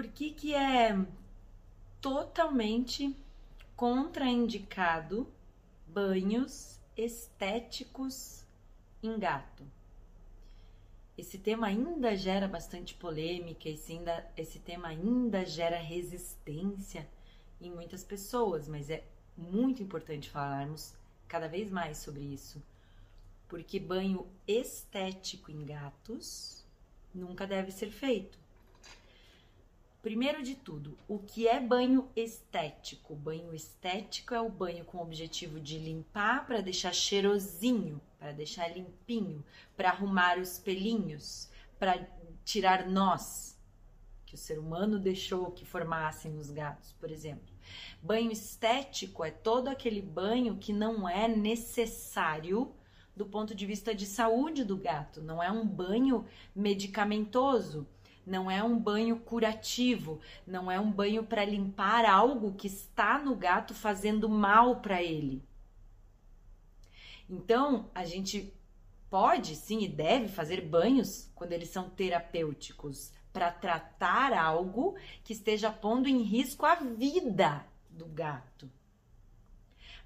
Por que, que é totalmente contraindicado banhos estéticos em gato? Esse tema ainda gera bastante polêmica, esse, ainda, esse tema ainda gera resistência em muitas pessoas, mas é muito importante falarmos cada vez mais sobre isso, porque banho estético em gatos nunca deve ser feito. Primeiro de tudo, o que é banho estético? Banho estético é o banho com o objetivo de limpar para deixar cheirosinho, para deixar limpinho, para arrumar os pelinhos, para tirar nós que o ser humano deixou que formassem os gatos, por exemplo. Banho estético é todo aquele banho que não é necessário do ponto de vista de saúde do gato, não é um banho medicamentoso não é um banho curativo, não é um banho para limpar algo que está no gato fazendo mal para ele. Então, a gente pode sim e deve fazer banhos quando eles são terapêuticos para tratar algo que esteja pondo em risco a vida do gato.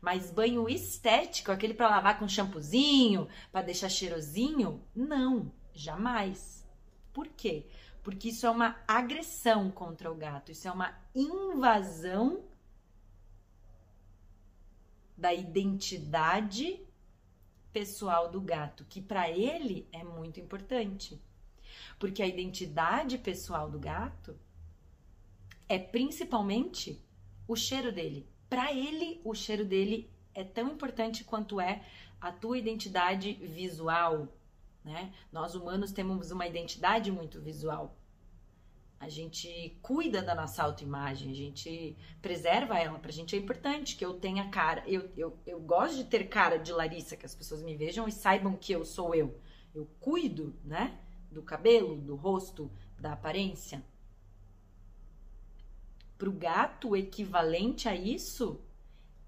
Mas banho estético, aquele para lavar com shampoozinho, para deixar cheirosinho, não, jamais. Por quê? Porque isso é uma agressão contra o gato, isso é uma invasão da identidade pessoal do gato, que para ele é muito importante. Porque a identidade pessoal do gato é principalmente o cheiro dele. Para ele, o cheiro dele é tão importante quanto é a tua identidade visual, né? Nós humanos temos uma identidade muito visual. A gente cuida da nossa autoimagem, a gente preserva ela. Pra gente é importante que eu tenha cara. Eu, eu, eu gosto de ter cara de Larissa, que as pessoas me vejam e saibam que eu sou eu. Eu cuido, né? Do cabelo, do rosto, da aparência. Pro gato, o equivalente a isso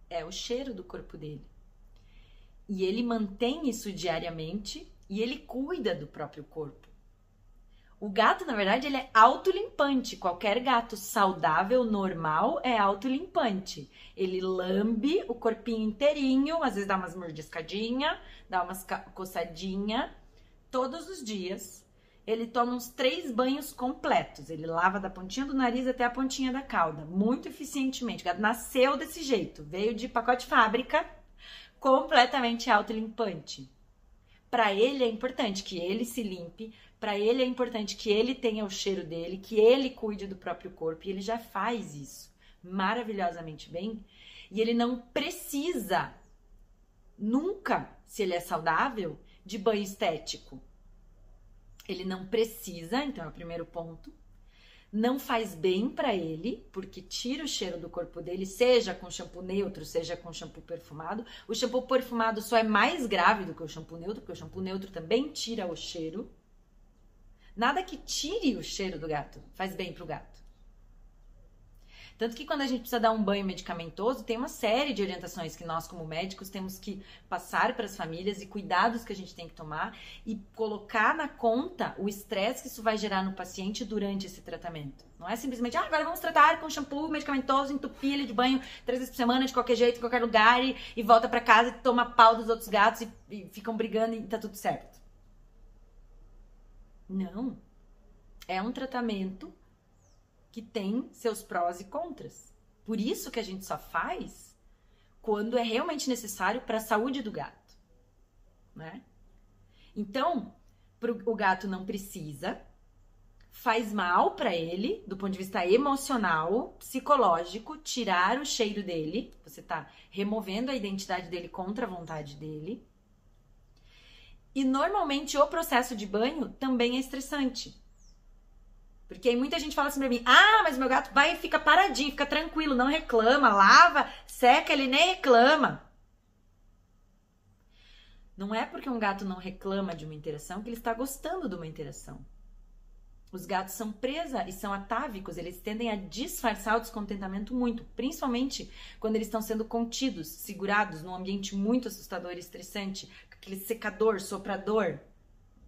é o cheiro do corpo dele. E ele mantém isso diariamente e ele cuida do próprio corpo. O gato, na verdade, ele é autolimpante. Qualquer gato saudável, normal, é autolimpante. Ele lambe o corpinho inteirinho, às vezes dá umas mordiscadinha, dá umas coçadinha, todos os dias. Ele toma uns três banhos completos. Ele lava da pontinha do nariz até a pontinha da cauda, muito eficientemente. O gato nasceu desse jeito, veio de pacote fábrica, completamente autolimpante. Para ele é importante que ele se limpe, para ele é importante que ele tenha o cheiro dele, que ele cuide do próprio corpo, e ele já faz isso maravilhosamente bem, e ele não precisa nunca, se ele é saudável, de banho estético. Ele não precisa, então é o primeiro ponto não faz bem para ele, porque tira o cheiro do corpo dele, seja com shampoo neutro, seja com shampoo perfumado. O shampoo perfumado só é mais grave do que o shampoo neutro, porque o shampoo neutro também tira o cheiro. Nada que tire o cheiro do gato faz bem pro gato. Tanto que quando a gente precisa dar um banho medicamentoso, tem uma série de orientações que nós, como médicos, temos que passar para as famílias e cuidados que a gente tem que tomar e colocar na conta o estresse que isso vai gerar no paciente durante esse tratamento. Não é simplesmente, ah, agora vamos tratar com shampoo medicamentoso, entupir ele de banho três vezes por semana, de qualquer jeito, em qualquer lugar, e, e volta para casa e toma pau dos outros gatos e, e ficam brigando e tá tudo certo. Não. É um tratamento que tem seus prós e contras. Por isso que a gente só faz quando é realmente necessário para a saúde do gato, né? Então, pro, o gato não precisa, faz mal para ele, do ponto de vista emocional, psicológico, tirar o cheiro dele, você tá removendo a identidade dele contra a vontade dele. E normalmente o processo de banho também é estressante. Porque aí muita gente fala assim pra mim: ah, mas meu gato vai e fica paradinho, fica tranquilo, não reclama, lava, seca, ele nem reclama. Não é porque um gato não reclama de uma interação que ele está gostando de uma interação. Os gatos são presa e são atávicos, eles tendem a disfarçar o descontentamento muito, principalmente quando eles estão sendo contidos, segurados num ambiente muito assustador e estressante, aquele secador, soprador.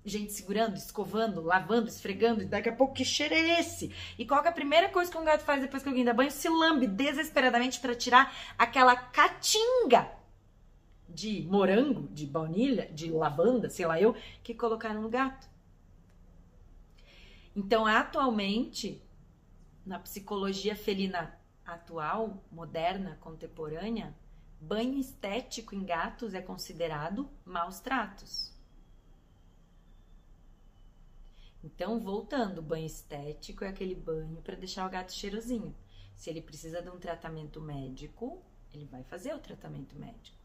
Gente segurando, escovando, lavando, esfregando, e daqui a pouco que cheiro é esse? E qual é a primeira coisa que um gato faz depois que alguém dá banho? Se lambe desesperadamente para tirar aquela catinga de morango, de baunilha, de lavanda, sei lá eu, que colocaram no gato. Então, atualmente, na psicologia felina atual, moderna, contemporânea, banho estético em gatos é considerado maus tratos. Então, voltando, banho estético é aquele banho para deixar o gato cheirosinho. Se ele precisa de um tratamento médico, ele vai fazer o tratamento médico.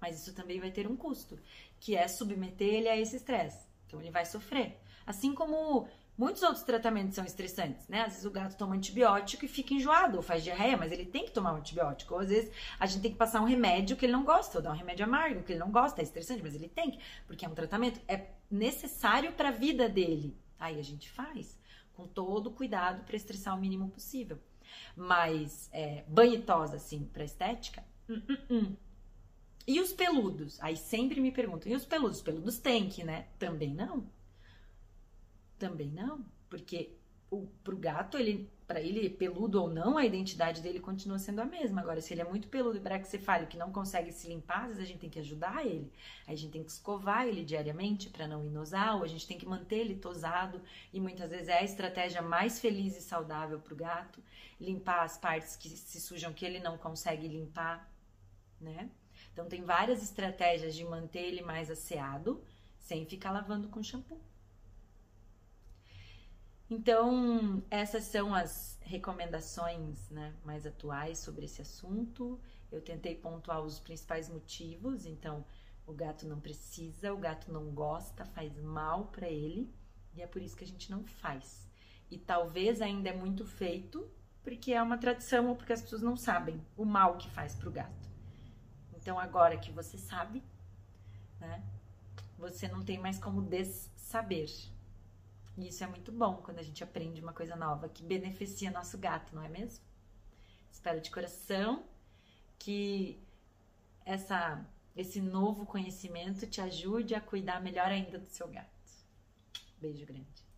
Mas isso também vai ter um custo, que é submeter ele a esse estresse. Então, ele vai sofrer. Assim como muitos outros tratamentos são estressantes, né? Às vezes o gato toma antibiótico e fica enjoado, ou faz diarreia, mas ele tem que tomar um antibiótico. Ou às vezes a gente tem que passar um remédio que ele não gosta, ou dar um remédio amargo que ele não gosta, é estressante, mas ele tem que, porque é um tratamento, é necessário para a vida dele. Aí a gente faz com todo cuidado para estressar o mínimo possível. Mas é, banho e tosa, assim, para estética, hum, hum, hum. E os peludos? Aí sempre me perguntam, e os peludos? Os peludos tem que, né? Também não. Também não, porque o, pro gato, ele, para ele, peludo ou não, a identidade dele continua sendo a mesma. Agora, se ele é muito peludo e braxcefálico que não consegue se limpar, às vezes a gente tem que ajudar ele. A gente tem que escovar ele diariamente para não inosar, ou a gente tem que manter ele tosado, e muitas vezes é a estratégia mais feliz e saudável pro gato, limpar as partes que se sujam que ele não consegue limpar, né? Então tem várias estratégias de manter ele mais asseado, sem ficar lavando com shampoo. Então, essas são as recomendações né, mais atuais sobre esse assunto. Eu tentei pontuar os principais motivos. Então, o gato não precisa, o gato não gosta, faz mal para ele e é por isso que a gente não faz. E talvez ainda é muito feito porque é uma tradição ou porque as pessoas não sabem o mal que faz para o gato. Então, agora que você sabe, né, você não tem mais como dessaber. E isso é muito bom quando a gente aprende uma coisa nova que beneficia nosso gato, não é mesmo? Espero de coração que essa, esse novo conhecimento te ajude a cuidar melhor ainda do seu gato. Beijo grande.